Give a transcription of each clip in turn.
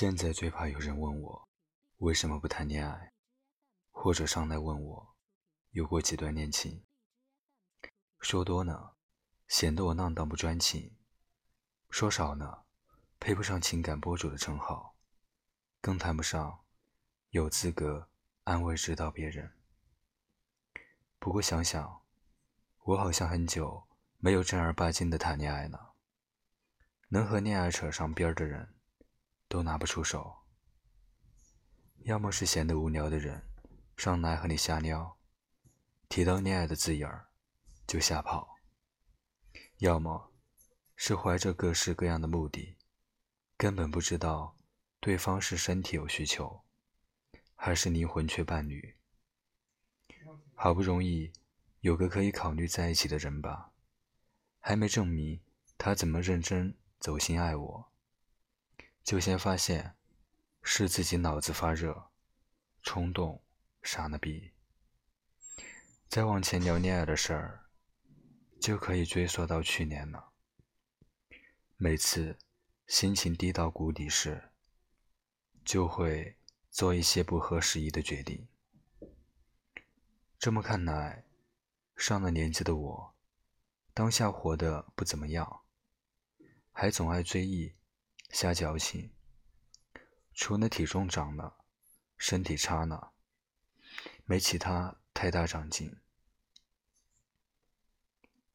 现在最怕有人问我为什么不谈恋爱，或者上来问我有过几段恋情。说多呢，显得我浪荡不专情；说少呢，配不上情感博主的称号，更谈不上有资格安慰指导别人。不过想想，我好像很久没有正儿八经的谈恋爱了。能和恋爱扯上边的人。都拿不出手，要么是闲得无聊的人上来和你瞎撩，提到恋爱的字眼儿就吓跑；要么是怀着各式各样的目的，根本不知道对方是身体有需求，还是灵魂缺伴侣。好不容易有个可以考虑在一起的人吧，还没证明他怎么认真走心爱我。就先发现是自己脑子发热、冲动、傻了逼。再往前聊恋爱的事儿，就可以追溯到去年了。每次心情低到谷底时，就会做一些不合时宜的决定。这么看来，上了年纪的我，当下活得不怎么样，还总爱追忆。瞎矫情，除了体重长了，身体差了，没其他太大长进。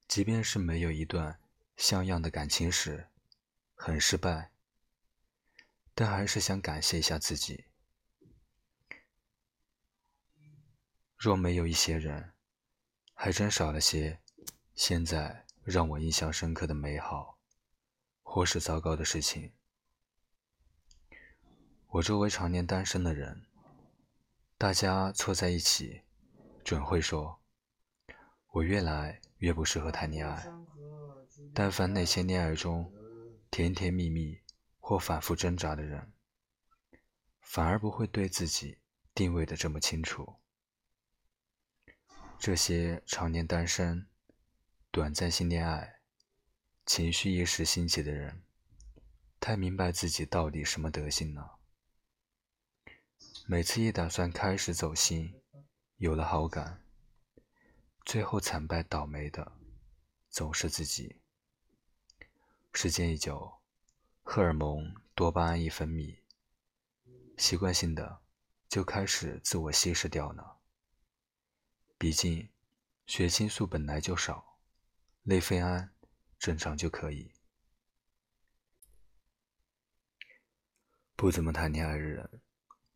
即便是没有一段像样的感情史，很失败，但还是想感谢一下自己。若没有一些人，还真少了些现在让我印象深刻的美好，或是糟糕的事情。我周围常年单身的人，大家凑在一起，准会说：“我越来越不适合谈恋爱。”但凡那些恋爱中甜甜蜜蜜或反复挣扎的人，反而不会对自己定位的这么清楚。这些常年单身、短暂性恋爱、情绪一时兴起的人，太明白自己到底什么德行了。每次一打算开始走心，有了好感，最后惨败倒霉的总是自己。时间一久，荷尔蒙多巴胺一分泌，习惯性的就开始自我稀释掉了。毕竟血清素本来就少，内啡胺正常就可以。不怎么谈恋爱的人。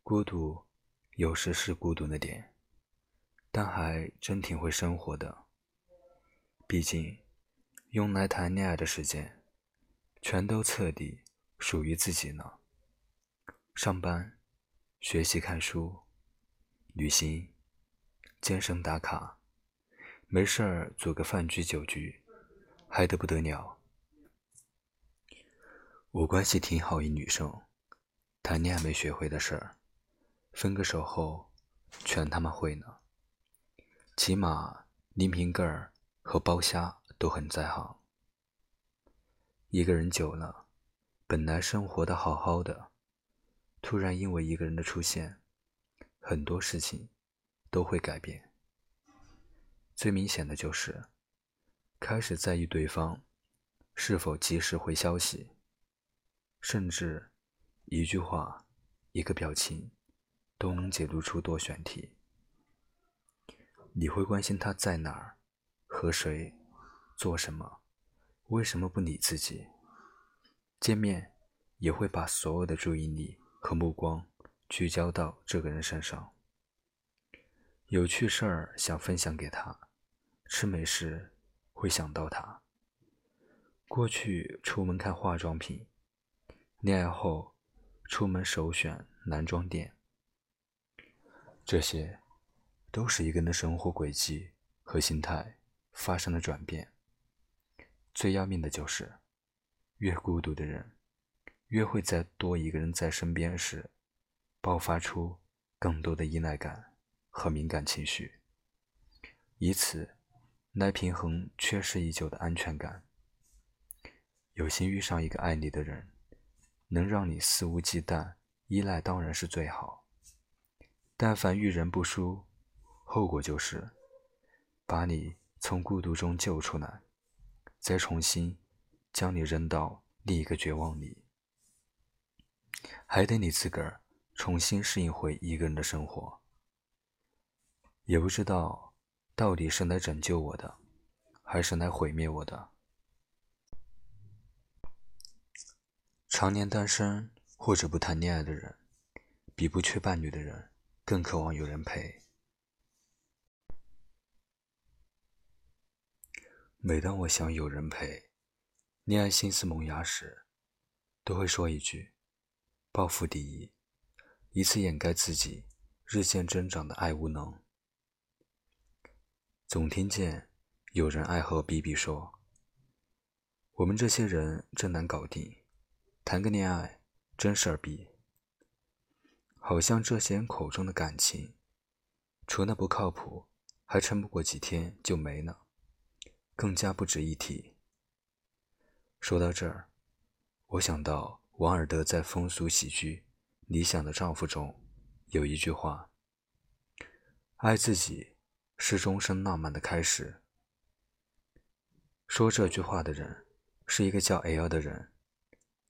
孤独，有时是孤独的点，但还真挺会生活的。毕竟，用来谈恋爱的时间，全都彻底属于自己呢。上班、学习、看书、旅行、健身打卡，没事儿组个饭局酒局，嗨得不得了。我关系挺好一女生，谈恋爱没学会的事儿。分个手后，全他妈会呢。起码拎瓶盖和剥虾都很在行。一个人久了，本来生活的好好的，突然因为一个人的出现，很多事情都会改变。最明显的就是，开始在意对方是否及时回消息，甚至一句话、一个表情。都能解读出多选题。你会关心他在哪儿，和谁，做什么，为什么不理自己？见面也会把所有的注意力和目光聚焦到这个人身上。有趣事儿想分享给他，吃美食会想到他。过去出门看化妆品，恋爱后出门首选男装店。这些，都是一个人的生活轨迹和心态发生了转变。最要命的就是，越孤独的人，越会在多一个人在身边时，爆发出更多的依赖感和敏感情绪，以此来平衡缺失已久的安全感。有幸遇上一个爱你的人，能让你肆无忌惮依赖当然是最好。但凡遇人不淑，后果就是把你从孤独中救出来，再重新将你扔到另一个绝望里，还得你自个儿重新适应回一个人的生活。也不知道到底是来拯救我的，还是来毁灭我的。常年单身或者不谈恋爱的人，比不缺伴侣的人更渴望有人陪。每当我想有人陪，恋爱心思萌芽时，都会说一句：“报复第一”，以此掩盖自己日渐增长的爱无能。总听见有人爱和比比说：“我们这些人真难搞定。”谈个恋爱真事儿逼，好像这些人口中的感情，除了不靠谱，还撑不过几天就没了，更加不值一提。说到这儿，我想到王尔德在风俗喜剧《理想的丈夫》中有一句话：“爱自己是终生浪漫的开始。”说这句话的人是一个叫 L 的人。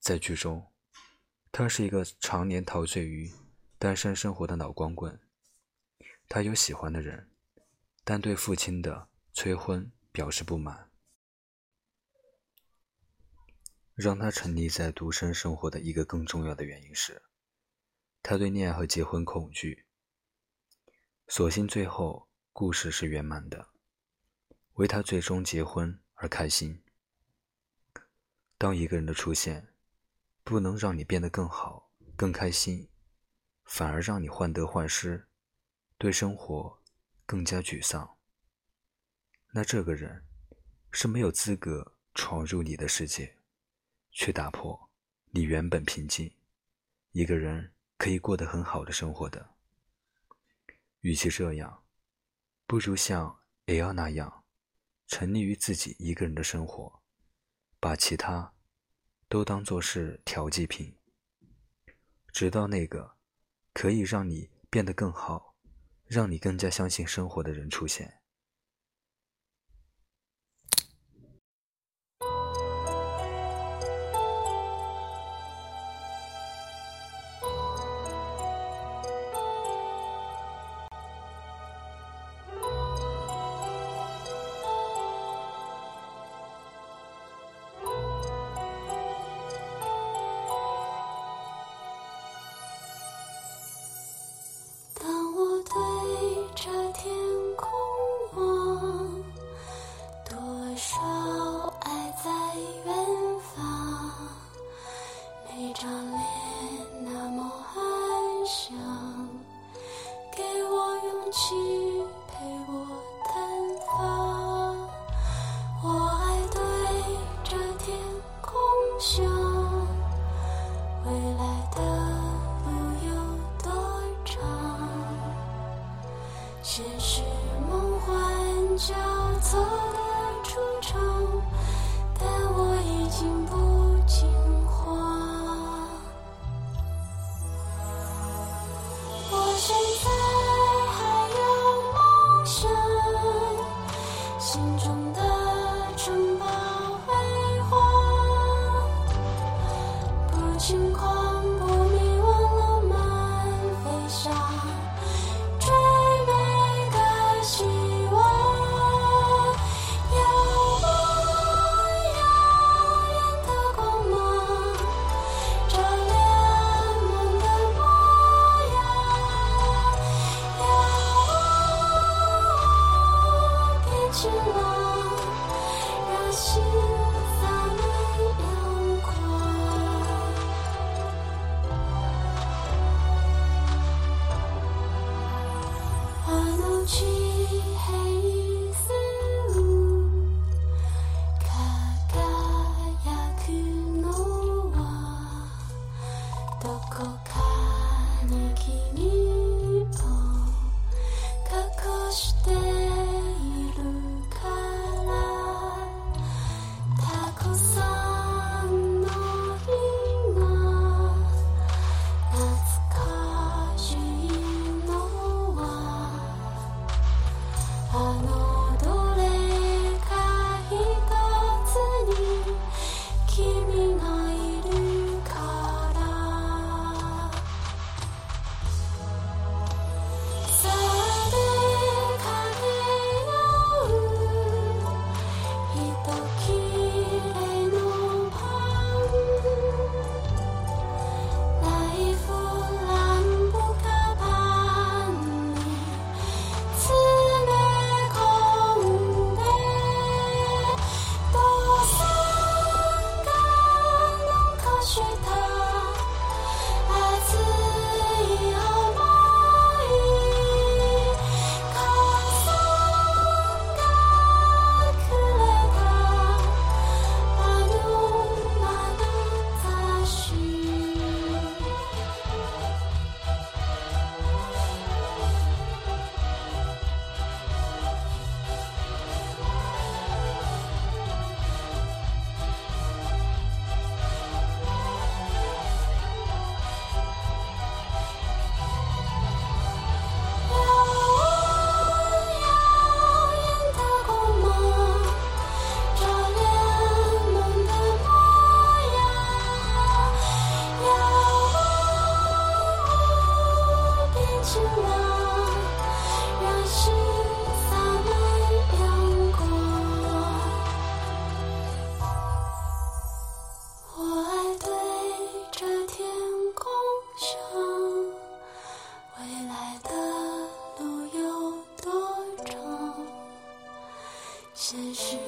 在剧中，他是一个常年陶醉于单身生活的老光棍。他有喜欢的人，但对父亲的催婚表示不满。让他沉溺在独身生活的一个更重要的原因是，他对恋爱和结婚恐惧。所幸最后故事是圆满的，为他最终结婚而开心。当一个人的出现。不能让你变得更好、更开心，反而让你患得患失，对生活更加沮丧。那这个人是没有资格闯入你的世界，去打破你原本平静、一个人可以过得很好的生活的。与其这样，不如像 L 那样，沉溺于自己一个人的生活，把其他。都当作是调剂品，直到那个可以让你变得更好、让你更加相信生活的人出现。现实。